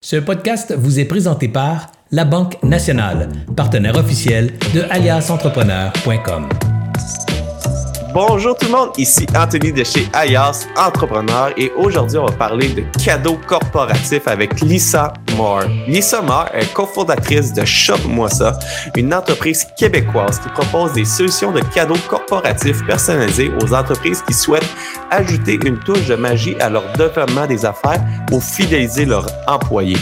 Ce podcast vous est présenté par La Banque Nationale, partenaire officiel de aliasentrepreneur.com. Bonjour tout le monde, ici Anthony de chez Ayas Entrepreneur et aujourd'hui on va parler de cadeaux corporatifs avec Lisa Moore. Lisa Moore est cofondatrice de Shop Moi Ça, une entreprise québécoise qui propose des solutions de cadeaux corporatifs personnalisés aux entreprises qui souhaitent ajouter une touche de magie à leur développement des affaires ou fidéliser leurs employés.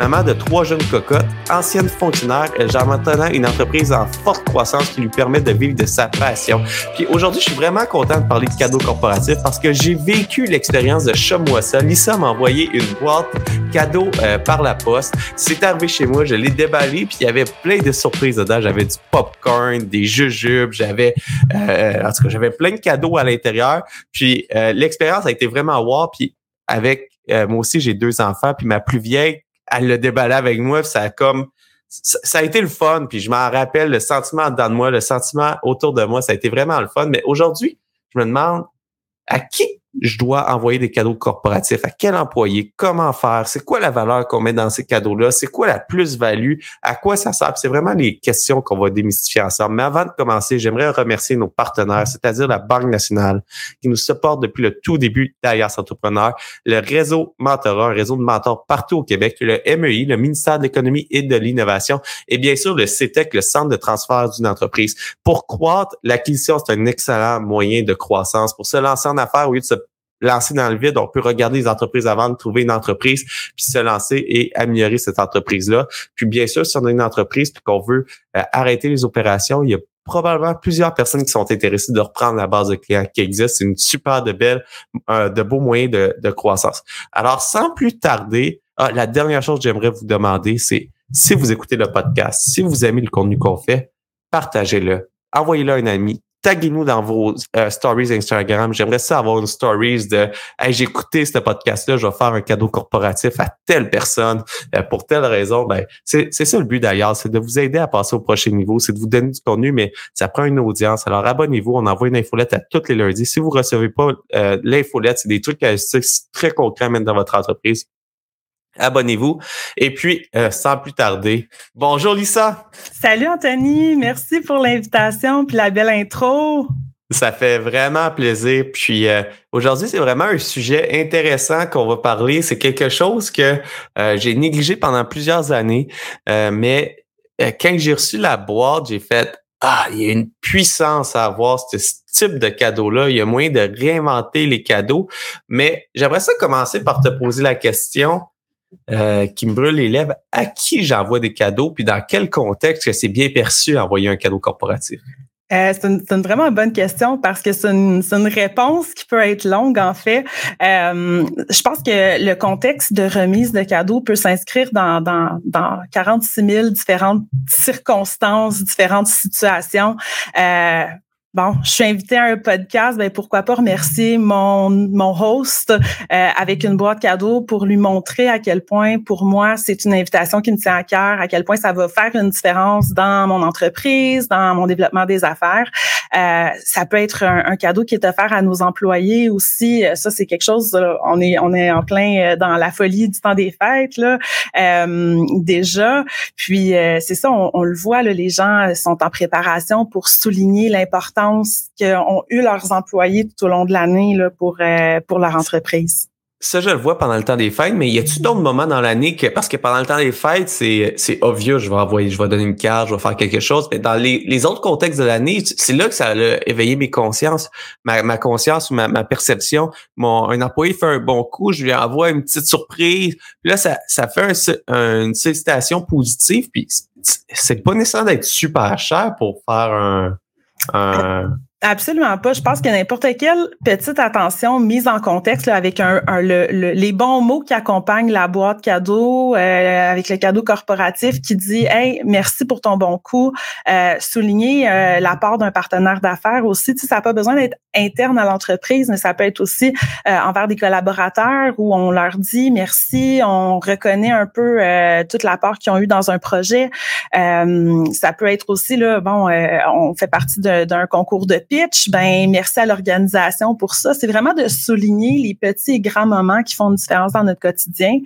Maman de trois jeunes cocottes, ancienne fonctionnaire, elle gère maintenant une entreprise en forte croissance qui lui permet de vivre de sa passion. Puis aujourd'hui, je suis vraiment content de parler de cadeaux corporatifs parce que j'ai vécu l'expérience de ça. Lisa m'a envoyé une boîte cadeau euh, par la poste. C'est arrivé chez moi, je l'ai déballé, puis il y avait plein de surprises dedans. J'avais du popcorn, des jujubes, j'avais, euh, en tout cas, j'avais plein de cadeaux à l'intérieur. Puis euh, l'expérience a été vraiment wow. Puis avec moi aussi, j'ai deux enfants, puis ma plus vieille elle le déballé avec moi, ça a comme ça, a été le fun, puis je m'en rappelle le sentiment dans moi, le sentiment autour de moi, ça a été vraiment le fun. Mais aujourd'hui, je me demande à qui je dois envoyer des cadeaux corporatifs? À quel employé? Comment faire? C'est quoi la valeur qu'on met dans ces cadeaux-là? C'est quoi la plus-value? À quoi ça sert? C'est vraiment les questions qu'on va démystifier ensemble. Mais avant de commencer, j'aimerais remercier nos partenaires, c'est-à-dire la Banque nationale, qui nous supporte depuis le tout début d'Alias Entrepreneur, le réseau Mentorat, un réseau de mentors partout au Québec, le MEI, le ministère de l'Économie et de l'Innovation, et bien sûr le CETEC, le Centre de transfert d'une entreprise. Pour croître, l'acquisition, c'est un excellent moyen de croissance. Pour se lancer en affaires, au lieu de se lancer dans le vide, on peut regarder les entreprises avant de trouver une entreprise, puis se lancer et améliorer cette entreprise-là. Puis bien sûr, si on a une entreprise puis qu'on veut euh, arrêter les opérations, il y a probablement plusieurs personnes qui sont intéressées de reprendre la base de clients qui existe. C'est une super de belle, euh, de beaux moyens de, de, croissance. Alors, sans plus tarder, ah, la dernière chose que j'aimerais vous demander, c'est si vous écoutez le podcast, si vous aimez le contenu qu'on fait, partagez-le. Envoyez-le à un ami, taguez-nous dans vos euh, stories Instagram. J'aimerais ça avoir une stories de hey, j'ai écouté ce podcast-là, je vais faire un cadeau corporatif à telle personne euh, pour telle raison. Ben, c'est ça le but d'ailleurs, c'est de vous aider à passer au prochain niveau, c'est de vous donner du contenu, mais ça prend une audience. Alors abonnez-vous, on envoie une infolette à tous les lundis. Si vous recevez pas euh, l'infolette, c'est des trucs très concrets même dans votre entreprise abonnez-vous. Et puis, euh, sans plus tarder, bonjour Lisa. Salut Anthony, merci pour l'invitation puis la belle intro. Ça fait vraiment plaisir. Puis euh, aujourd'hui, c'est vraiment un sujet intéressant qu'on va parler. C'est quelque chose que euh, j'ai négligé pendant plusieurs années, mais quand j'ai reçu la boîte, j'ai fait ah, il y a une puissance à avoir ce type de cadeau-là. Il y a moyen de réinventer les cadeaux. Mais j'aimerais ça commencer par te poser la question euh, qui me brûle les lèvres, à qui j'envoie des cadeaux, puis dans quel contexte que c'est bien perçu envoyer un cadeau corporatif? Euh, c'est une, vraiment bonne question parce que c'est une, une, réponse qui peut être longue en fait. Euh, je pense que le contexte de remise de cadeaux peut s'inscrire dans, dans, dans 46 000 différentes circonstances, différentes situations. Bon, je suis invitée à un podcast, ben pourquoi pas remercier mon, mon host euh, avec une boîte cadeau pour lui montrer à quel point, pour moi, c'est une invitation qui me tient à cœur, à quel point ça va faire une différence dans mon entreprise, dans mon développement des affaires. Euh, ça peut être un, cadeau qui est offert à nos employés aussi. Ça, c'est quelque chose. On est on est en plein euh, dans la folie du temps des fêtes là déjà. Puis c'est ça, on, on, le voit. Là, les gens sont en préparation pour souligner l'importance qu'ont eu leurs employés tout au long de l'année pour, euh, pour leur entreprise. Ça, je le vois pendant le temps des fêtes, mais y a-t-il d'autres moments dans l'année que, parce que pendant le temps des fêtes, c'est, c'est obvious, je vais envoyer, je vais donner une carte, je vais faire quelque chose, mais dans les, les autres contextes de l'année, c'est là que ça a éveillé mes consciences, ma, ma conscience, ma, ma perception. Mon, un employé fait un bon coup, je lui envoie une petite surprise, puis là, ça, ça fait une sollicitation positive, puis c'est pas nécessaire d'être super cher pour faire un, euh, Absolument pas. Je pense que n'importe quelle petite attention mise en contexte avec un, les bons mots qui accompagnent la boîte cadeau, euh, avec le cadeau corporatif qui dit Hey, merci pour ton bon coup. Euh, souligner euh, la part d'un partenaire d'affaires aussi. Tu sais, ça n'a pas besoin d'être interne à l'entreprise, mais ça peut être aussi euh, envers des collaborateurs où on leur dit merci, on reconnaît un peu toute la part qu'ils ont eu dans un projet. ça peut être aussi là, bon, on fait partie d'un concours de pitch, ben merci à l'organisation pour ça. C'est vraiment de souligner les petits et grands moments qui font une différence dans notre quotidien.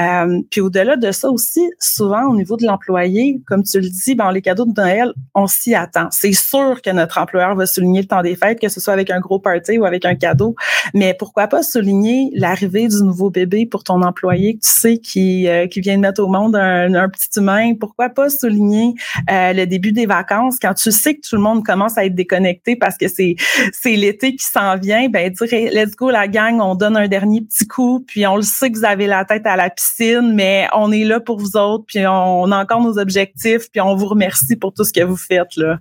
Euh, puis au-delà de ça aussi, souvent au niveau de l'employé, comme tu le dis, ben les cadeaux de Noël, on s'y attend. C'est sûr que notre employeur va souligner le temps des fêtes, que ce soit avec un gros party ou avec un cadeau. Mais pourquoi pas souligner l'arrivée du nouveau bébé pour ton employé tu sais qui, euh, qui vient de mettre au monde un, un petit humain? Pourquoi pas souligner euh, le début des vacances quand tu sais que tout le monde commence à être déconnecté parce que c'est c'est l'été qui s'en vient? Ben dire let's go la gang, on donne un dernier petit coup, puis on le sait que vous avez la tête à la piscine, mais on est là pour vous autres, puis on, a encore nos objectifs, puis on vous remercie pour tout ce que vous faites là.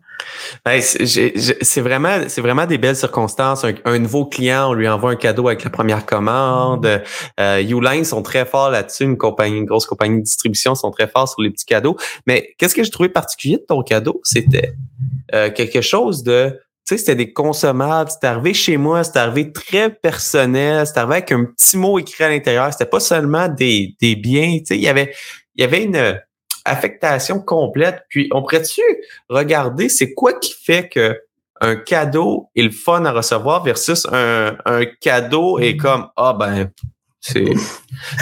Ben, c'est vraiment c'est vraiment des belles circonstances. Un, nouveau client, on lui envoie un cadeau avec la première commande. Euh, Uline sont très forts là-dessus, une compagnie, une grosse compagnie de distribution sont très forts sur les petits cadeaux. Mais qu'est-ce que je trouvais particulier de ton cadeau, c'était euh, quelque chose de sais, c'était des consommables. C'était arrivé chez moi, c'était arrivé très personnel. C'était arrivé avec un petit mot écrit à l'intérieur. C'était pas seulement des, des biens. Tu sais, il y avait, il y avait une affectation complète. Puis, on pourrait-tu regarder c'est quoi qui fait que un cadeau est le fun à recevoir versus un, un cadeau est comme, ah ben, c'est,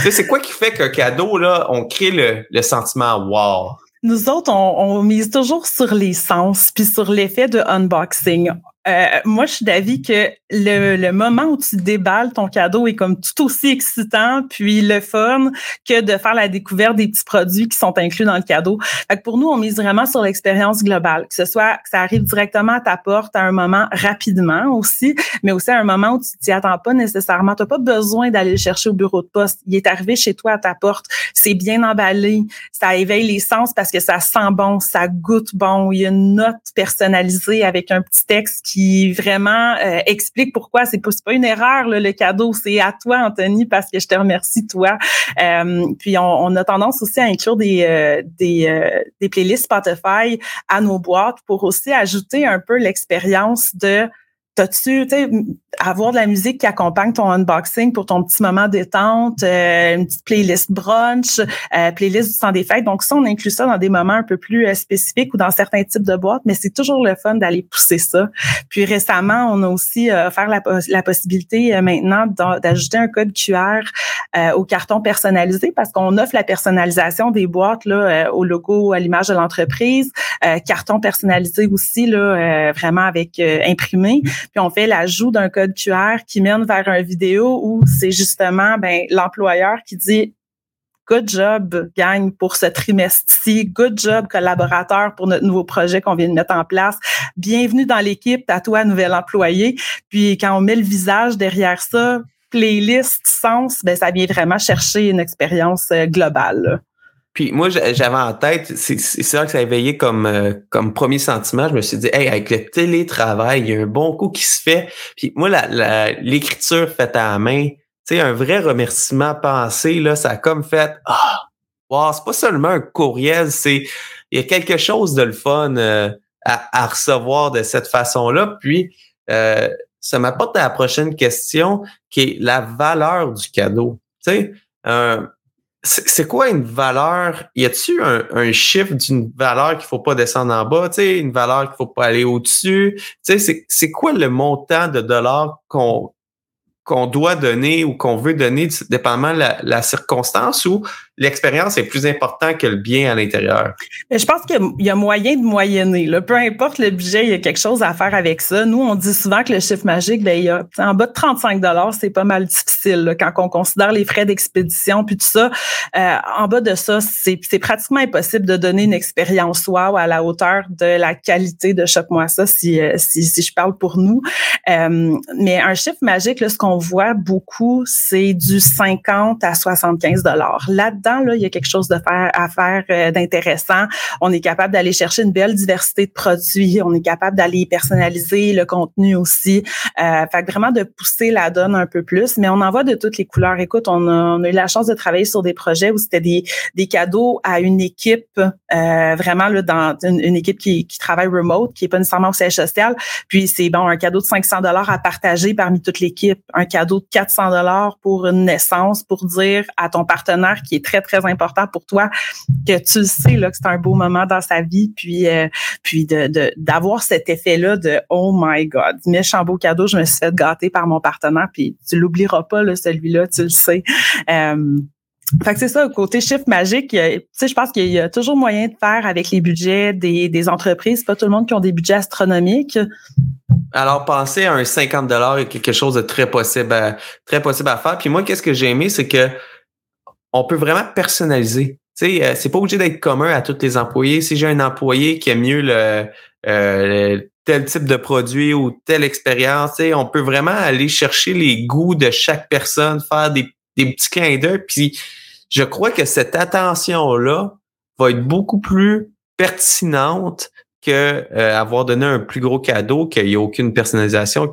c'est quoi qui fait qu'un cadeau, là, on crée le, le sentiment wow? Nous autres, on, mise toujours sur les sens puis sur l'effet de unboxing. Euh, moi, je suis d'avis que le, le, moment où tu déballes ton cadeau est comme tout aussi excitant puis le fun que de faire la découverte des petits produits qui sont inclus dans le cadeau. Fait que pour nous, on mise vraiment sur l'expérience globale, que ce soit que ça arrive directement à ta porte à un moment rapidement aussi, mais aussi à un moment où tu t'y attends pas nécessairement. Tu n'as pas besoin d'aller le chercher au bureau de poste. Il est arrivé chez toi à ta porte. C'est bien emballé. Ça éveille les sens parce que ça sent bon, ça goûte bon. Il y a une note personnalisée avec un petit texte qui vraiment euh, explique pourquoi c'est pas, pas une erreur le cadeau, c'est à toi Anthony parce que je te remercie toi. Euh, puis on, on, a tendance aussi à inclure des euh, des, des playlists Spotify à nos boîtes pour aussi ajouter un peu l'expérience de T'as-tu, tu avoir de la musique qui accompagne ton unboxing pour ton petit moment détente, euh, une petite playlist brunch, euh, playlist du temps des fêtes? Donc ça, on inclut ça dans des moments un peu plus euh, spécifiques ou dans certains types de boîtes, mais c'est toujours le fun d'aller pousser ça. Puis récemment, on a aussi offert la, la possibilité maintenant d'ajouter un code QR au carton personnalisé parce qu'on offre la personnalisation des boîtes là, au logo, à l'image de l'entreprise, carton personnalisé aussi là, vraiment avec imprimé. Puis on fait l'ajout d'un code QR qui mène vers une vidéo où c'est justement ben, l'employeur qui dit Good job, gang, pour ce trimestre-ci. Good job, collaborateur, pour notre nouveau projet qu'on vient de mettre en place. Bienvenue dans l'équipe, à toi, nouvel employé. Puis quand on met le visage derrière ça, playlist, sens, ben ça vient vraiment chercher une expérience euh, globale. Puis moi, j'avais en tête, c'est ça que ça a éveillé comme, euh, comme premier sentiment. Je me suis dit, hey, avec le télétravail, il y a un bon coup qui se fait. Puis moi, l'écriture la, faite à la main, tu sais, un vrai remerciement pensé, là, ça a comme fait, ah, wow, c'est pas seulement un courriel, c'est, il y a quelque chose de le fun euh, à, à, recevoir de cette façon-là. Puis, euh, ça m'apporte à la prochaine question, qui est la valeur du cadeau. Tu sais, c'est quoi une valeur? Y a-tu un, chiffre d'une valeur qu'il faut pas descendre en bas? Tu une valeur qu'il faut pas aller au-dessus? Tu c'est quoi le montant de dollars qu'on qu'on doit donner ou qu'on veut donner, dépendamment de la, la circonstance ou l'expérience est plus importante que le bien à l'intérieur? Je pense qu'il y a moyen de moyenner. Là. Peu importe le budget, il y a quelque chose à faire avec ça. Nous, on dit souvent que le chiffre magique, ben, il en bas de 35 c'est pas mal difficile là, quand on considère les frais d'expédition puis tout ça. Euh, en bas de ça, c'est pratiquement impossible de donner une expérience wow à la hauteur de la qualité de chaque mois ça, si, euh, si, si, je parle pour nous. Euh, mais un chiffre magique, là, ce qu'on voit beaucoup, c'est du 50 à 75 Il y a quelque chose de faire, à faire euh, d'intéressant. On est capable d'aller chercher une belle diversité de produits. On est capable d'aller personnaliser le contenu aussi. Euh, fait vraiment de pousser la donne un peu plus. Mais on en voit de toutes les couleurs. Écoute, on a, eu la chance de travailler sur des projets où c'était des, des cadeaux à une équipe, euh, vraiment là, dans une, équipe qui, qui travaille remote, qui est pas nécessairement au siège social. Puis c'est bon, un cadeau de 500 dollars à partager parmi toute l'équipe, un cadeau de 400 dollars pour une naissance, pour dire à ton partenaire qui est très très, important pour toi, que tu le sais là, que c'est un beau moment dans sa vie, puis, euh, puis de, d'avoir cet effet-là de Oh my God, méchant beau cadeau, je me suis fait gâter par mon partenaire, puis tu l'oublieras pas, là, celui-là, tu le sais. Euh, fait que c'est ça, côté chiffre magique, tu sais, je pense qu'il y a toujours moyen de faire avec les budgets des, des entreprises. pas tout le monde qui ont des budgets astronomiques. Alors, penser à un 50 dollars est quelque chose de très possible, très possible à faire. Puis moi, qu'est-ce que j'ai aimé, c'est que on peut vraiment personnaliser. Tu sais, euh, c'est pas obligé d'être commun à tous les employés. Si j'ai un employé qui aime mieux le, euh, tel type de produit ou telle expérience, on peut vraiment aller chercher les goûts de chaque personne, faire des, des petits clins d'œil. Puis je crois que cette attention-là va être beaucoup plus pertinente que euh, avoir donné un plus gros cadeau qu'il n'y a aucune personnalisation.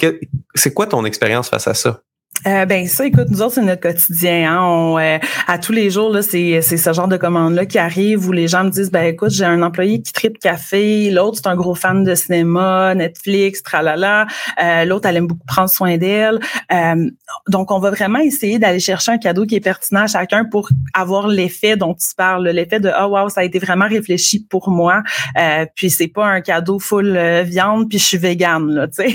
C'est quoi ton expérience face à ça? Euh, ben ça, écoute, nous autres, c'est notre quotidien. Hein? On, euh, à tous les jours, là, c'est, c'est ce genre de commande-là qui arrive où les gens me disent ben écoute, j'ai un employé qui tripe café, l'autre, c'est un gros fan de cinéma, Netflix, tralala. Euh, l'autre, elle aime beaucoup prendre soin d'elle. Euh, donc, on va vraiment essayer d'aller chercher un cadeau qui est pertinent à chacun pour avoir l'effet dont tu parles, l'effet de oh wow, ça a été vraiment réfléchi pour moi. Euh, puis c'est pas un cadeau full viande, puis je suis végane, là, tu sais.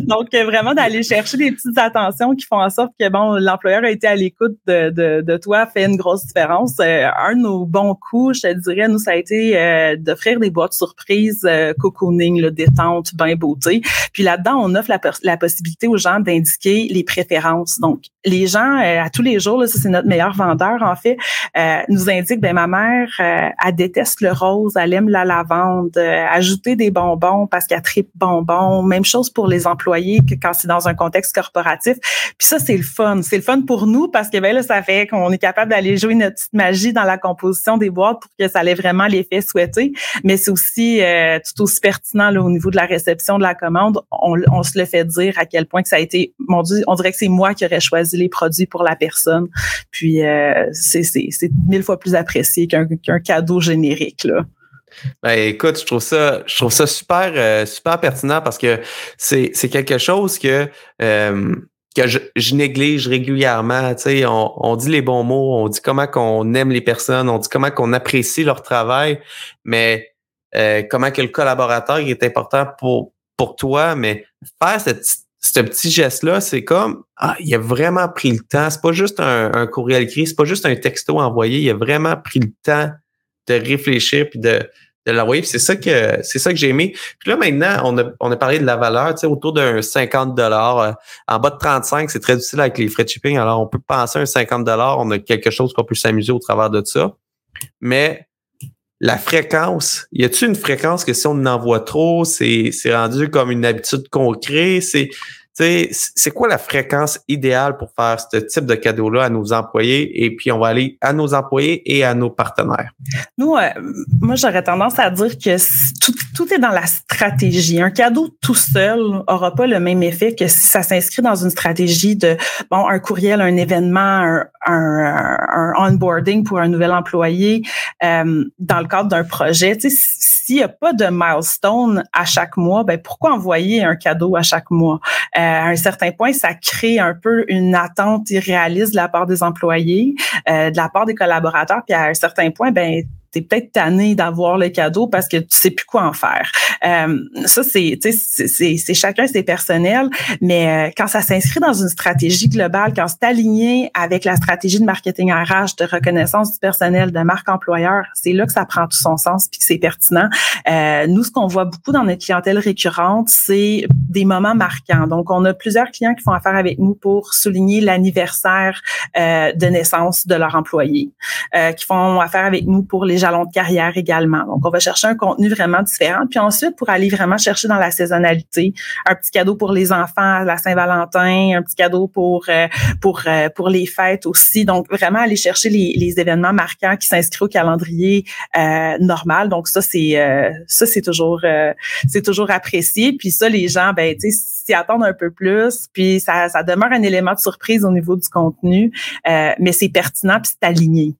donc, vraiment d'aller chercher des petites attentions qui font en sorte que bon, l'employeur a été à l'écoute de, de, de, toi fait une grosse différence. Euh, un de nos bons coups, je dirais, nous, ça a été euh, d'offrir des boîtes surprises, euh, cocooning, le détente, bain beauté. Puis là-dedans, on offre la, possibilité aux gens d'indiquer les préférences. Donc, les gens, à tous les jours, là, ça c'est notre meilleur vendeur en fait, nous indiquent, ben ma mère, elle déteste le rose, elle aime la lavande, ajouter des bonbons parce qu'elle tripe bonbons. Même chose pour les employés que quand c'est dans un contexte corporatif puis ça, c'est le fun. C'est le fun pour nous parce que ben là, ça fait qu'on est capable d'aller jouer notre petite magie dans la composition des boîtes pour que ça ait vraiment l'effet souhaité. Mais c'est aussi euh, tout aussi pertinent là, au niveau de la réception de la commande. On, on, se le fait dire à quel point que ça a été, mon Dieu, on dirait que c'est moi qui aurais choisi les produits pour la personne. Puis euh, c'est mille fois plus apprécié qu'un qu'un cadeau générique. Là. Ben, écoute, je trouve ça, je trouve ça super, euh, super pertinent parce que c'est, quelque chose que, euh, que je, je, néglige régulièrement. Tu sais, on, on, dit les bons mots, on dit comment qu'on aime les personnes, on dit comment qu'on apprécie leur travail, mais euh, comment que le collaborateur est important pour, pour toi, mais faire cette, ce petit geste-là, c'est comme ah, il a vraiment pris le temps. C'est pas juste un, un courriel écrit, c'est pas juste un texto envoyé. Il a vraiment pris le temps de réfléchir puis de, de l'envoyer. C'est ça que c'est ça que j'ai aimé. Puis là maintenant, on a, on a parlé de la valeur, tu sais, autour d'un 50 dollars. Euh, en bas de 35, c'est très utile avec les frais de shipping. Alors on peut penser à un 50 dollars, on a quelque chose qu'on peut s'amuser au travers de ça. Mais la fréquence, y a-t-il une fréquence que si on en envoie trop, c'est rendu comme une habitude concrète, c'est c'est quoi la fréquence idéale pour faire ce type de cadeau-là à nos employés? Et puis, on va aller à nos employés et à nos partenaires. Nous, euh, moi, j'aurais tendance à dire que tout, est dans la stratégie. Un cadeau tout seul aura pas le même effet que si ça s'inscrit dans une stratégie de, bon, un courriel, un événement, un, onboarding pour un nouvel employé euh, dans le cadre d'un projet. S'il n'y a pas de milestone à chaque mois, ben pourquoi envoyer un cadeau à chaque mois? Euh, à un certain point, ça crée un peu une attente irréaliste de la part des employés, euh, de la part des collaborateurs, puis à un certain point, ben t'es peut-être tanné d'avoir le cadeau parce que tu sais plus quoi en faire. Euh, ça, c'est, c'est, chacun c'est personnel, mais euh, quand ça s'inscrit dans une stratégie globale, quand c'est aligné avec la stratégie de marketing RH, de reconnaissance du personnel, de marque employeur, c'est là que ça prend tout son sens puis que c'est pertinent. Euh, nous, ce qu'on voit beaucoup dans notre clientèle récurrente, c'est des moments marquants. Donc, on a plusieurs clients qui font affaire avec nous pour souligner l'anniversaire euh, de naissance de leur employé, euh, qui font affaire avec nous pour les jalons de carrière également. Donc, on va chercher un contenu vraiment différent. Puis ensuite, pour aller vraiment chercher dans la saisonnalité, un petit cadeau pour les enfants à la Saint-Valentin, un petit cadeau pour euh, pour euh, pour les fêtes aussi. Donc, vraiment aller chercher les, les événements marquants qui s'inscrivent au calendrier euh, normal. Donc, ça, c'est euh, ça, c'est toujours c'est toujours apprécié. Puis ça, les gens, ben, tu sais, s'y attendent un peu plus. Puis ça, ça demeure un élément de surprise au niveau du contenu, mais c'est pertinent puis c'est aligné.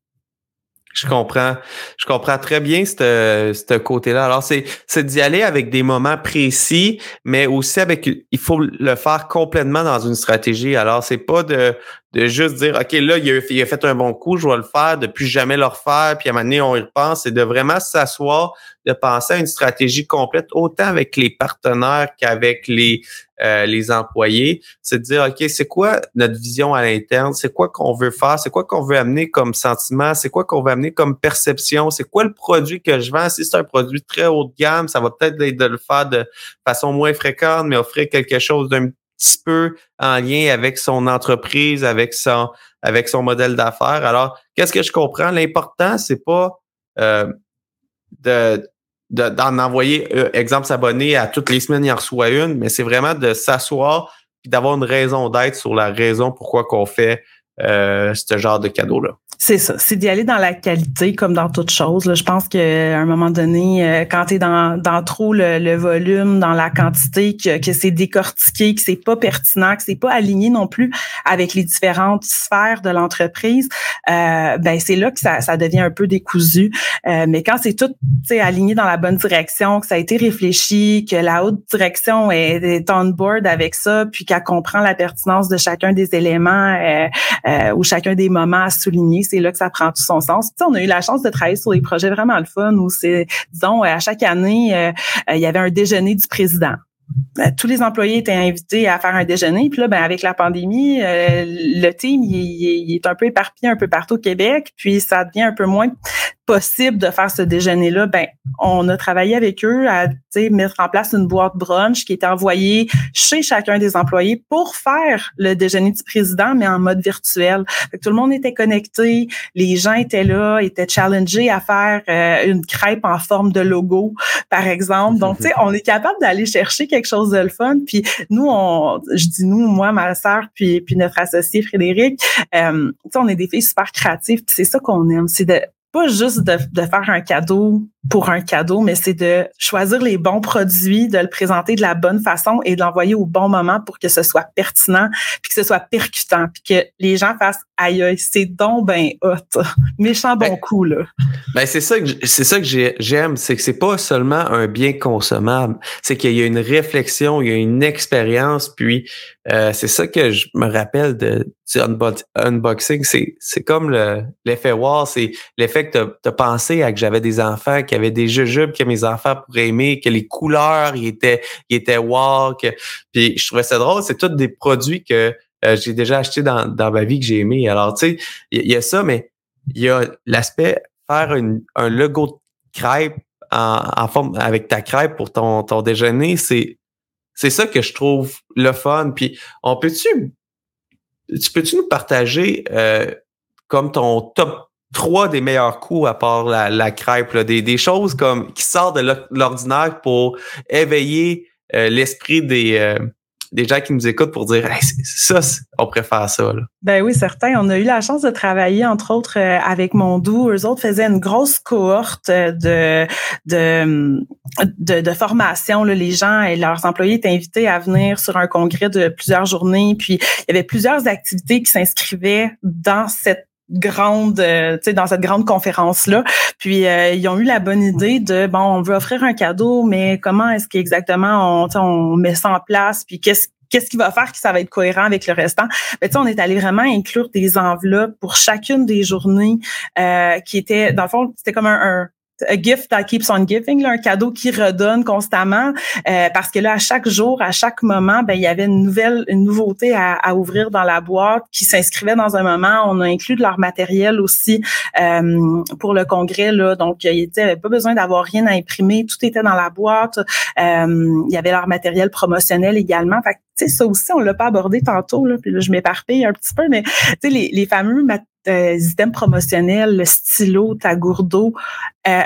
Je comprends. Je comprends très bien ce, ce côté-là. Alors, c'est, c'est d'y aller avec des moments précis, mais aussi avec, il faut le faire complètement dans une stratégie. Alors, c'est pas de, de juste dire, OK, là, il a, fait un bon coup, je vais le faire, de plus jamais le refaire, puis à un moment donné, on y repense, et de vraiment s'asseoir, de penser à une stratégie complète, autant avec les partenaires qu'avec les, euh, les employés. C'est de dire, OK, c'est quoi notre vision à l'interne? C'est quoi qu'on veut faire? C'est quoi qu'on veut amener comme sentiment? C'est quoi qu'on veut amener comme perception? C'est quoi le produit que je vends? Si c'est un produit très haut de gamme, ça va peut-être être de le faire de façon moins fréquente, mais offrir quelque chose d'un petit peu en lien avec son entreprise, avec son, avec son modèle d'affaires. Alors, qu'est-ce que je comprends? L'important, c'est pas euh, de d'en envoyer, euh, exemple, s'abonner à toutes les semaines, il en reçoit une, mais c'est vraiment de s'asseoir et d'avoir une raison d'être sur la raison pourquoi qu'on fait euh, ce genre de cadeau-là. C'est ça, c'est d'y aller dans la qualité comme dans toute chose. Je pense qu'à un moment donné, euh, quand tu es dans, dans trop le, volume, dans la quantité, que, que c'est décortiqué, que c'est pas pertinent, que c'est pas aligné non plus avec les différentes sphères de l'entreprise, euh, ben c'est là que ça, ça devient un peu décousu. Euh, mais quand c'est tout aligné dans la bonne direction, que ça a été réfléchi, que la haute direction est, est on board avec ça, puis qu'elle comprend la pertinence de chacun des éléments euh, euh, ou chacun des moments à souligner, c'est là que ça prend tout son sens. On a eu la chance de travailler sur des projets vraiment le fun où c'est, disons, à chaque année, euh, euh, il y avait un déjeuner du président. Ben, tous les employés étaient invités à faire un déjeuner. Puis là, ben, avec la pandémie, le team il, est un peu éparpillé un peu partout au Québec. Puis ça devient un peu moins possible de faire ce déjeuner-là, ben on a travaillé avec eux à mettre en place une boîte brunch qui était envoyée chez chacun des employés pour faire le déjeuner du président, mais en mode virtuel. tout le monde était connecté, les gens étaient là, étaient challengés à faire euh, une crêpe en forme de logo, par exemple. Donc, tu sais, on est capable d'aller chercher quelque chose de le fun. Puis nous, on, je dis nous, moi, ma sœur, puis, puis notre associé Frédéric, euh, on est des filles super créatives. Puis c'est ça qu'on aime, c'est de pas juste de, de, faire un cadeau pour un cadeau, mais c'est de choisir les bons produits, de le présenter de la bonne façon et de l'envoyer au bon moment pour que ce soit pertinent, puis que ce soit percutant, puis que les gens fassent aïe c'est donc ben hot, méchant bon ben, coup là. Ben c'est ça que c'est ça que j'aime, c'est que c'est pas seulement un bien consommable, c'est qu'il y a une réflexion, il y a une expérience, puis euh, c'est ça que je me rappelle de du unboxing, c'est c'est comme l'effet wow, c'est l'effet que tu as pensé à que j'avais des enfants qui qu'il y avait des jujubes que mes enfants pourraient aimer, que les couleurs ils étaient, ils étaient wow. puis je trouvais ça drôle. C'est tous des produits que euh, j'ai déjà achetés dans, dans ma vie que j'ai aimé. Alors, tu sais, il y, a ça, mais il y a l'aspect faire un logo de crêpe en, forme avec ta crêpe pour ton, ton déjeuner, c'est c'est ça que je trouve le fun. Puis on peut-tu tu peux-tu nous partager euh, comme ton top trois des meilleurs coups à part la, la crêpe, des, des choses comme qui sortent de l'ordinaire pour éveiller euh, l'esprit des, euh, des gens qui nous écoutent pour dire ça, on préfère ça. Là. Ben oui, certain. On a eu la chance de travailler, entre autres, euh, avec Mondou. Eux autres faisaient une grosse cohorte de, de, de, de formation. Là. Les gens et leurs employés étaient invités à venir sur un congrès de plusieurs journées. Puis il y avait plusieurs activités qui s'inscrivaient dans cette grande, euh, tu sais, dans cette grande conférence là. Puis euh, ils ont eu la bonne idée de bon, on veut offrir un cadeau, mais comment est-ce qu'exactement on, on met ça en place, puis qu'est-ce qu'est-ce qui va faire que ça va être cohérent avec le restant? Mais tu on est allé vraiment inclure des enveloppes pour chacune des journées euh, qui étaient, dans le fond, c'était comme un, a gift that keeps on giving, là, un cadeau qui redonne constamment, euh, parce que là, à chaque jour, à chaque moment, ben il y avait une nouvelle, une nouveauté à, à ouvrir dans la boîte qui s'inscrivait dans un moment. On a inclus de leur matériel aussi euh, pour le congrès, là, donc il n'y avait pas besoin d'avoir rien à imprimer, tout était dans la boîte. Euh, il y avait leur matériel promotionnel également. Fait tu sais, ça aussi, on l'a pas abordé tantôt, là, puis là, je m'éparpille un petit peu, mais tu sais, les, les fameux euh, items promotionnels, le stylo, ta gourdeau, euh,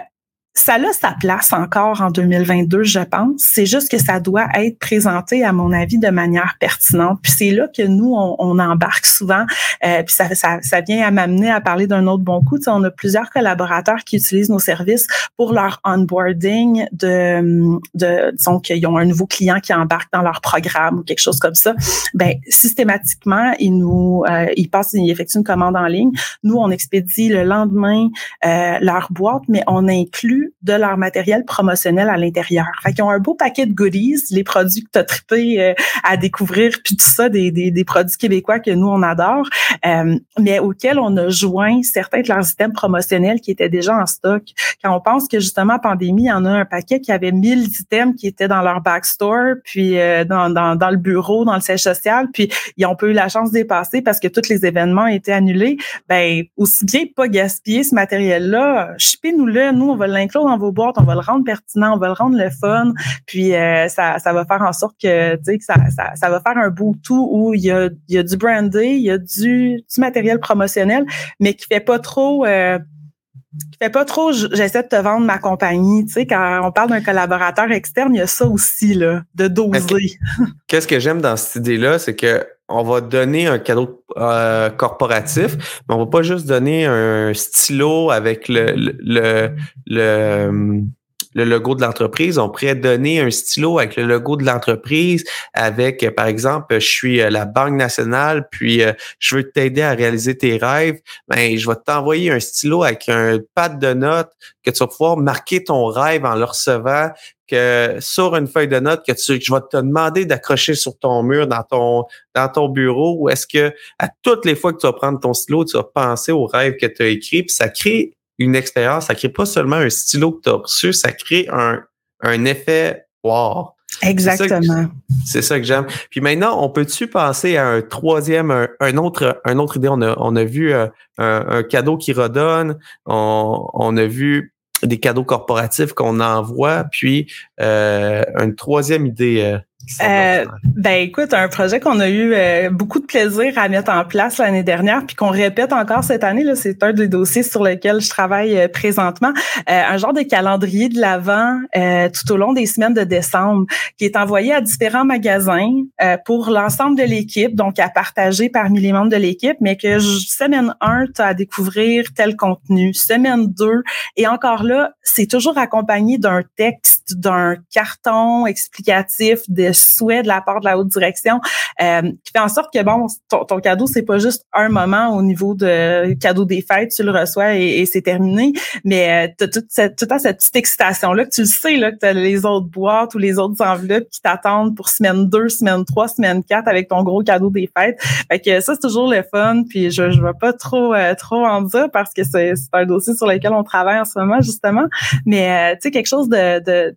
ça a sa place encore en 2022, je pense. C'est juste que ça doit être présenté, à mon avis, de manière pertinente. Puis c'est là que nous, on, embarque souvent. Euh, puis ça, ça, ça vient à m'amener à parler d'un autre bon coup. Tu sais, on a plusieurs collaborateurs qui utilisent nos services pour leur onboarding de, de disons qu'ils ont un nouveau client qui embarque dans leur programme ou quelque chose comme ça. Ben systématiquement, ils nous, euh, ils passent, ils effectuent une commande en ligne. Nous, on expédie le lendemain euh, leur boîte, mais on inclut de leur matériel promotionnel à l'intérieur. Fait qu'ils ont un beau paquet de goodies, les produits que tu as trippé euh, à découvrir, puis tout ça, des, des, des, produits québécois que nous, on adore, euh, mais auxquels on a joint certains de leurs items promotionnels qui étaient déjà en stock. Quand on pense que justement, pandémie, il y en a un paquet qui avait 1000 items qui étaient dans leur backstore, puis euh, dans, dans, dans, le bureau, dans le siège social, puis ils ont pas eu la chance de dépasser parce que tous les événements étaient annulés. Ben aussi bien pas gaspiller ce matériel-là, chipez-nous-le, nous, on va l'inclure dans vos boîtes, on va le rendre pertinent, on va le rendre le fun, puis euh, ça, ça va faire en sorte que, tu sais, que ça, ça, ça, va faire un beau tout où il y a, il y a du brandé, il y a du, du matériel promotionnel, mais qui fait pas trop... Euh, qui fait pas trop, j'essaie de te vendre ma compagnie. Tu sais, quand on parle d'un collaborateur externe, il y a ça aussi, là, de doser. Qu'est-ce que j'aime dans cette idée-là, c'est que on va donner un cadeau euh, corporatif, mais on va pas juste donner un stylo avec le, le, le le logo de l'entreprise. On pourrait donner un stylo avec le logo de l'entreprise, avec, euh, par exemple, je suis euh, la Banque nationale, puis euh, je veux t'aider à réaliser tes rêves. Ben, je vais t'envoyer un stylo avec un pad de notes que tu vas pouvoir marquer ton rêve en le recevant, que sur une feuille de notes que tu, je vais te demander d'accrocher sur ton mur dans ton dans ton bureau ou est-ce que à toutes les fois que tu vas prendre ton stylo, tu vas penser au rêve que tu as écrit, puis ça crée une expérience, ça crée pas seulement un stylo que tu as reçu, ça crée un, un effet wow. Exactement. C'est ça que j'aime. Puis maintenant, on peut-tu passer à un troisième, un, autre, un autre idée? On a, on a vu euh, un, un, cadeau qui redonne, on, on a vu des cadeaux corporatifs qu'on envoie, puis euh, une troisième idée. Euh, euh, ben écoute, un projet qu'on a eu euh, beaucoup de plaisir à mettre en place l'année dernière, puis qu'on répète encore cette année, là, c'est un des dossiers sur lesquels je travaille euh, présentement. un genre de calendrier de l'avant tout au long des semaines de décembre, qui est envoyé à différents magasins pour l'ensemble de l'équipe, donc à partager parmi les membres de l'équipe, mais que semaine 1, tu as à découvrir tel contenu, semaine 2, et encore là, c'est toujours accompagné d'un texte, d'un carton explicatif de souhait de la part de la haute direction euh, qui fait en sorte que bon ton, ton cadeau c'est pas juste un moment au niveau de cadeau des fêtes tu le reçois et, c'est terminé. Mais euh, tu as toute cette toute cette petite excitation là que tu le sais là que tu as les autres boîtes ou les autres enveloppes qui t'attendent pour semaine 2, semaine 3, semaine 4 avec ton gros cadeau des fêtes. Fait que ça c'est toujours le fun puis je je vais pas trop euh, trop en dire parce que c'est un dossier sur lequel on travaille en ce moment justement. Mais tu sais quelque chose de, de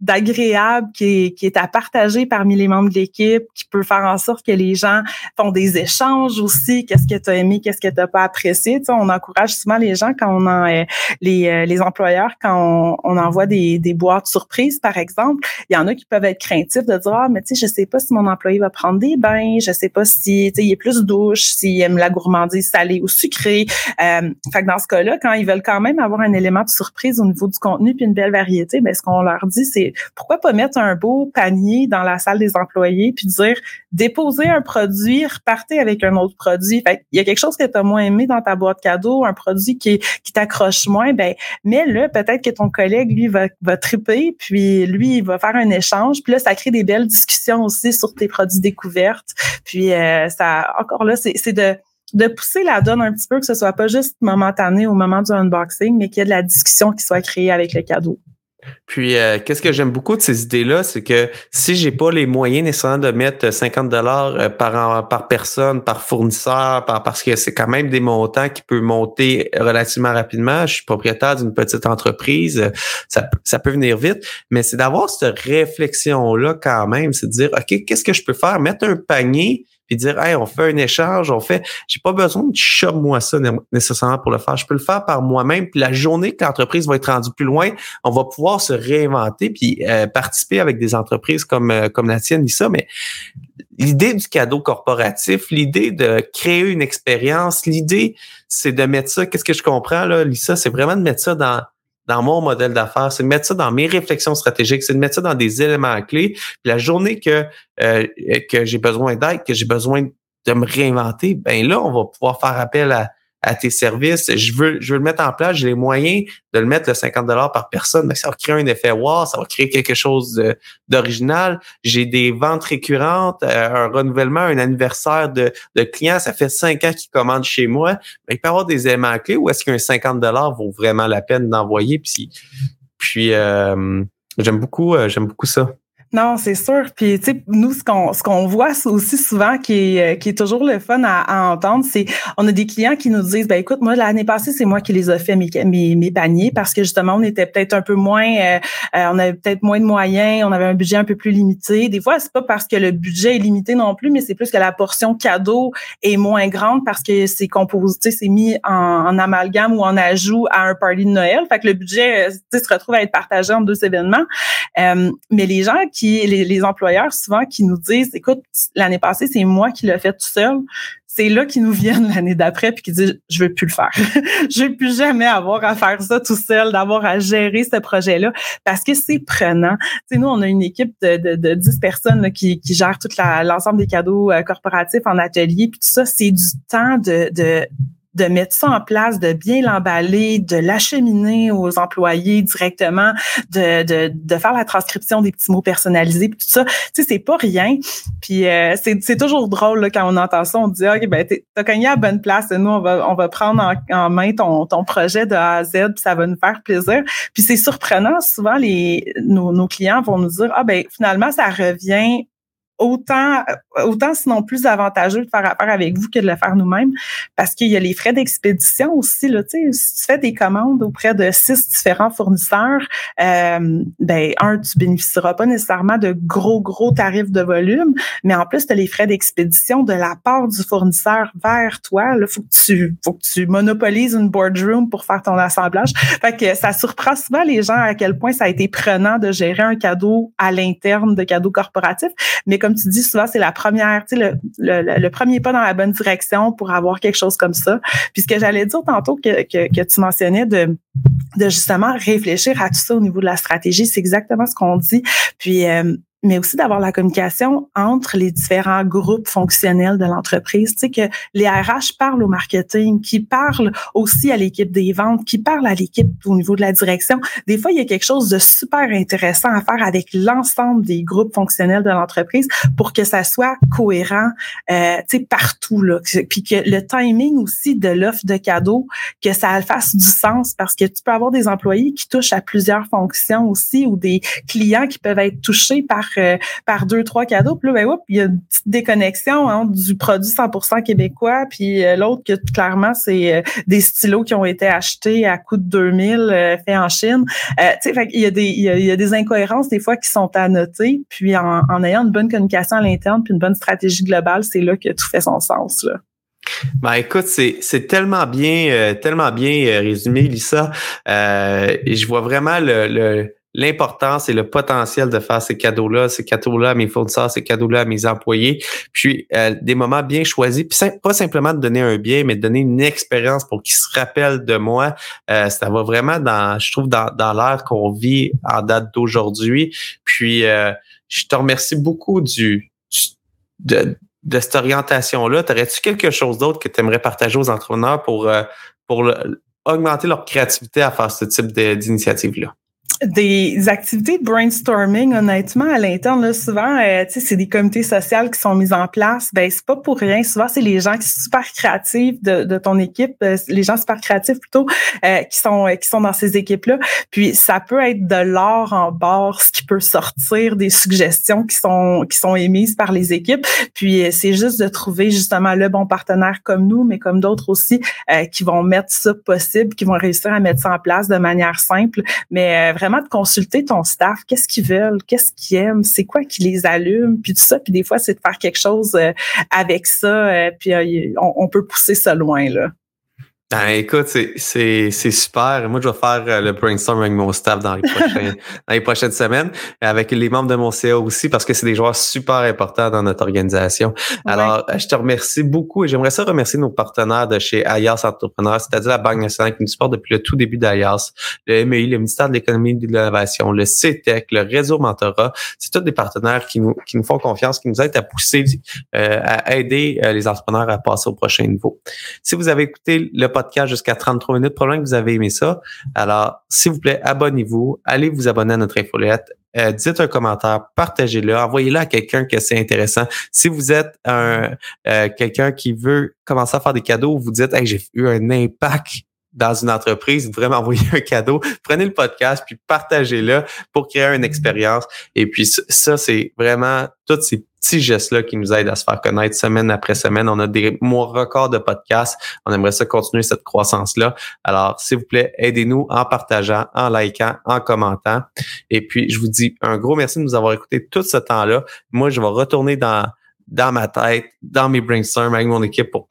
d'agréable qui est, qui est à partager parmi les membres de l'équipe, qui peut faire en sorte que les gens font des échanges aussi. Qu'est-ce que tu aimé, qu'est-ce que tu pas apprécié? Tu sais, on encourage souvent les gens quand on en, euh, les, euh, les employeurs quand on, envoie des, des boîtes surprises, par exemple. Il y en a qui peuvent être craintifs de dire ah mais tu sais je sais pas si mon employé va prendre des bains, je sais pas si tu sais il est plus douche, s'il aime la gourmandise salée ou sucrée. Euh, fait que dans ce cas-là, quand ils veulent quand même avoir un élément de surprise au niveau du contenu puis une belle variété, ben ce qu'on leur dit c'est pourquoi pas mettre un beau panier dans la salle des employés puis dire déposer un produit, repartez avec un autre produit. Fait il y a quelque chose que tu as moins aimé dans ta boîte cadeau, un produit qui, qui t'accroche moins, ben mets-le. Peut-être que ton collègue, lui, va, va triper, puis lui, il va faire un échange. Puis là, ça crée des belles discussions aussi sur tes produits découvertes. Puis euh, ça, encore là, c'est de de pousser la donne un petit peu, que ce soit pas juste momentané au moment du unboxing, mais qu'il y ait de la discussion qui soit créée avec le cadeau. Puis, euh, qu'est-ce que j'aime beaucoup de ces idées-là, c'est que si j'ai pas les moyens nécessairement de mettre 50 dollars euh, par par personne, par fournisseur, par, parce que c'est quand même des montants qui peuvent monter relativement rapidement. Je suis propriétaire d'une petite entreprise, ça, ça peut venir vite, mais c'est d'avoir cette réflexion-là quand même, c'est de dire, OK, qu'est-ce que je peux faire? Mettre un panier puis dire hey on fait un échange on fait j'ai pas besoin de shop moi ça nécessairement pour le faire. Je peux le faire par moi-même puis la journée que l'entreprise va être rendue plus loin on va pouvoir se réinventer puis euh, participer avec des entreprises comme euh, comme la tienne Lisa. Mais l'idée du cadeau corporatif l'idée de créer une expérience l'idée c'est de mettre ça. Qu'est-ce que je comprends là Lisa? C'est vraiment de mettre ça dans dans mon modèle d'affaires, c'est de mettre ça dans mes réflexions stratégiques, c'est de mettre ça dans des éléments clés. La journée que euh, que j'ai besoin d'aide, que j'ai besoin de me réinventer, ben là, on va pouvoir faire appel à, à tes services. Je veux, je veux le mettre en place, j'ai les moyens de le mettre le 50 dollars par personne, mais ça va créer un effet wow, ça va créer quelque chose d'original. J'ai des ventes récurrentes, euh, un renouvellement, un anniversaire de, de clients, ça fait cinq ans qu'ils commandent chez moi. il peut y avoir des éléments clés où est-ce qu'un 50 dollars vaut vraiment la peine d'envoyer? Puis Puis j'aime beaucoup, j'aime beaucoup ça. Non, c'est sûr. Puis, tu sais, nous, ce qu'on ce qu'on voit aussi souvent, qui est, euh, qui est toujours le fun à, entendre, c'est on a des clients qui nous disent, ben écoute, moi l'année passée, c'est moi qui les ai fait mes, mes, paniers parce que justement, on était peut-être un peu moins, euh, euh, on avait peut-être moins de moyens, on avait un budget un peu plus limité. Des fois, c'est pas parce que le budget est limité non plus, mais c'est plus que la portion cadeau est moins grande parce que c'est composé, c'est mis en, amalgame ou en ajout à un party de Noël. Fait que le budget, se retrouve à être partagé en deux événements. mais les gens qui les, employeurs souvent qui nous disent écoute l'année passée c'est moi qui l'ai fait tout seul. C'est là qu'ils nous viennent l'année d'après puis qui disent je veux plus le faire. Je veux plus jamais avoir à faire ça tout seul d'avoir à gérer ce projet là parce que c'est prenant. Tu nous on a une équipe de, de, 10 personnes qui, qui gèrent tout l'ensemble des cadeaux euh, corporatifs en atelier puis tout ça. C'est du temps de de mettre ça en place, de bien l'emballer, de l'acheminer aux employés directement, de, de, de, faire la transcription des petits mots personnalisés, puis tout ça. Tu sais, c'est pas rien. Puis euh, c'est toujours drôle là, quand on entend ça, on dit OK, ben t'as cogné à bonne place. Nous, on va, on va prendre en, main ton, ton projet de A à Z, puis ça va nous faire plaisir. Puis c'est surprenant, souvent les nos, nos clients vont nous dire Ah ben finalement, ça revient autant, autant sinon plus avantageux de faire affaire avec vous que de le faire nous-mêmes parce qu'il y a les frais d'expédition aussi. Là, si tu fais des commandes auprès de six différents fournisseurs, euh, ben, un, tu bénéficieras pas nécessairement de gros, gros tarifs de volume, mais en plus, tu as les frais d'expédition de la part du fournisseur vers toi. Il faut que tu faut que tu monopolises une boardroom pour faire ton assemblage. Fait que ça surprend souvent les gens à quel point ça a été prenant de gérer un cadeau à l'interne de cadeaux corporatifs. Mais comme tu dis souvent, c'est la première, le, premier pas dans la bonne direction pour avoir quelque chose comme ça. Puis ce que j'allais dire tantôt que, que, tu mentionnais de, de justement réfléchir à tout ça au niveau de la stratégie, c'est exactement ce qu'on dit. Puis euh, mais aussi d'avoir la communication entre les différents groupes fonctionnels de l'entreprise. Tu sais, que les RH parlent au marketing, qui parlent aussi à l'équipe des ventes, qui parlent à l'équipe au niveau de la direction. Des fois, il y a quelque chose de super intéressant à faire avec l'ensemble des groupes fonctionnels de l'entreprise pour que ça soit cohérent, euh, tu sais, partout, là. Puis que le timing aussi de l'offre de cadeaux, que ça fasse du sens parce que tu peux avoir des employés qui touchent à plusieurs fonctions aussi ou des clients qui peuvent être touchés par euh, par deux, trois cadeaux. Puis là, ben, il y a une petite déconnexion hein, du produit 100% québécois, puis euh, l'autre que clairement, c'est euh, des stylos qui ont été achetés à coût de 2000 faits en Chine. tu sais, il y, a des, il, des incohérences des fois qui sont à noter. Puis en, ayant une bonne communication à l'interne, puis une bonne stratégie globale, c'est là que tout fait son sens. Là. Ben écoute, c'est, tellement bien, tellement bien résumé, Lisa. Je vois vraiment le, l'importance et le potentiel de faire ces cadeaux-là, ces cadeaux-là à mes fournisseurs, ces cadeaux-là à mes employés, puis euh, des moments bien choisis, puis pas simplement de donner un bien, mais de donner une expérience pour qu'ils se rappellent de moi. Euh, ça va vraiment dans, je trouve, dans, dans l'ère qu'on vit en date d'aujourd'hui. Puis euh, je te remercie beaucoup du, de, de cette orientation-là. T'aurais-tu quelque chose d'autre que tu aimerais partager aux entrepreneurs pour, pour augmenter leur créativité à faire ce type d'initiative-là? Des activités de brainstorming, honnêtement, à l'interne, souvent, euh, tu sais, c'est des comités sociaux qui sont mis en place. Ben, c'est pas pour rien. Souvent, c'est les gens qui sont super créatifs de, de ton équipe, euh, les gens super créatifs plutôt, euh, qui sont qui sont dans ces équipes-là. Puis, ça peut être de l'or en bord, ce qui peut sortir des suggestions qui sont qui sont émises par les équipes. Puis, c'est juste de trouver justement le bon partenaire comme nous, mais comme d'autres aussi, qui vont mettre ça possible, qui vont réussir à mettre ça en place de manière simple, mais vraiment de consulter ton staff, qu'est-ce qu'ils veulent, qu'est-ce qu'ils aiment, c'est quoi qui les allume, puis tout ça. Puis des fois, c'est de faire quelque chose euh, avec ça, euh, puis euh, on, on, peut pousser ça loin là. Ben, écoute, c'est super. Moi, je vais faire euh, le brainstorm avec mon staff dans les, prochains, dans les prochaines semaines, avec les membres de mon CA aussi, parce que c'est des joueurs super importants dans notre organisation. Alors, euh, je te remercie beaucoup et j'aimerais ça remercier nos partenaires de chez Ayas Entrepreneurs, c'est-à-dire la Banque nationale qui nous supporte depuis le tout début d'Ayas, le MEI, le ministère de l'Économie et de l'Innovation, le CETEC, le réseau Mentorat. C'est tous des partenaires qui nous, qui nous font confiance, qui nous aident à pousser, euh, à aider les entrepreneurs à passer au prochain niveau. Si vous avez écouté le podcast jusqu'à 33 minutes. Probablement que vous avez aimé ça. Alors, s'il vous plaît, abonnez-vous. Allez vous abonner à notre infolette. Euh, dites un commentaire, partagez-le, envoyez-le à quelqu'un que c'est intéressant. Si vous êtes un euh, quelqu'un qui veut commencer à faire des cadeaux, vous dites hey, j'ai eu un impact dans une entreprise, vraiment envoyer un cadeau, prenez le podcast puis partagez-le pour créer une expérience. Et puis ça, c'est vraiment tous ces petits gestes-là qui nous aident à se faire connaître semaine après semaine. On a des mois records de podcasts. On aimerait ça continuer cette croissance-là. Alors, s'il vous plaît, aidez-nous en partageant, en likant, en commentant. Et puis, je vous dis un gros merci de nous avoir écouté tout ce temps-là. Moi, je vais retourner dans dans ma tête, dans mes brainstorms avec mon équipe pour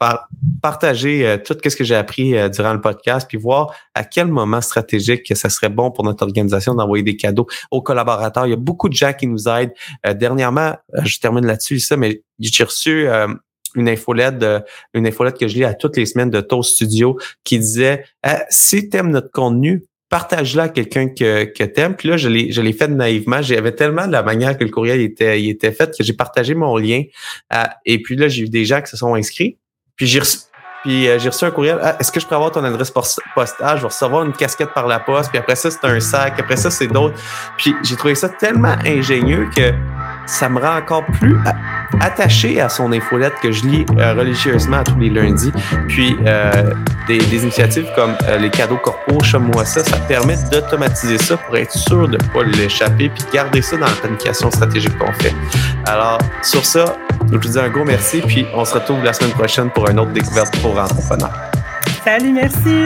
partager euh, tout ce que j'ai appris euh, durant le podcast, puis voir à quel moment stratégique que ça serait bon pour notre organisation d'envoyer des cadeaux aux collaborateurs. Il y a beaucoup de gens qui nous aident. Euh, dernièrement, je termine là-dessus, ça, mais j'ai reçu une infolette, une infolette que je lis à toutes les semaines de Toast Studio qui disait si tu aimes notre contenu, partage-la à quelqu'un que, que t'aimes. Puis là, je l'ai, je l'ai fait naïvement. J'avais tellement de la manière que le courriel était, était fait que j'ai partagé mon lien. et puis là, j'ai eu des gens qui se sont inscrits. Puis j'ai reçu, puis euh, j'ai reçu un courriel. Ah, est-ce que je peux avoir ton adresse postale? Je vais recevoir une casquette par la poste. Puis après ça, c'est un sac. Après ça, c'est d'autres. Puis j'ai trouvé ça tellement ingénieux que ça me rend encore plus attaché à son infolette que je lis euh, religieusement tous les lundis. Puis euh, des, initiatives comme euh, les cadeaux corpo, moi ça, ça permet d'automatiser ça pour être sûr de ne pas l'échapper puis garder ça dans la planification stratégique qu'on fait. Alors, sur ça, je vous dis un gros merci, puis on se retrouve la semaine prochaine pour une autre découverte pour entrepreneurs. Salut, merci.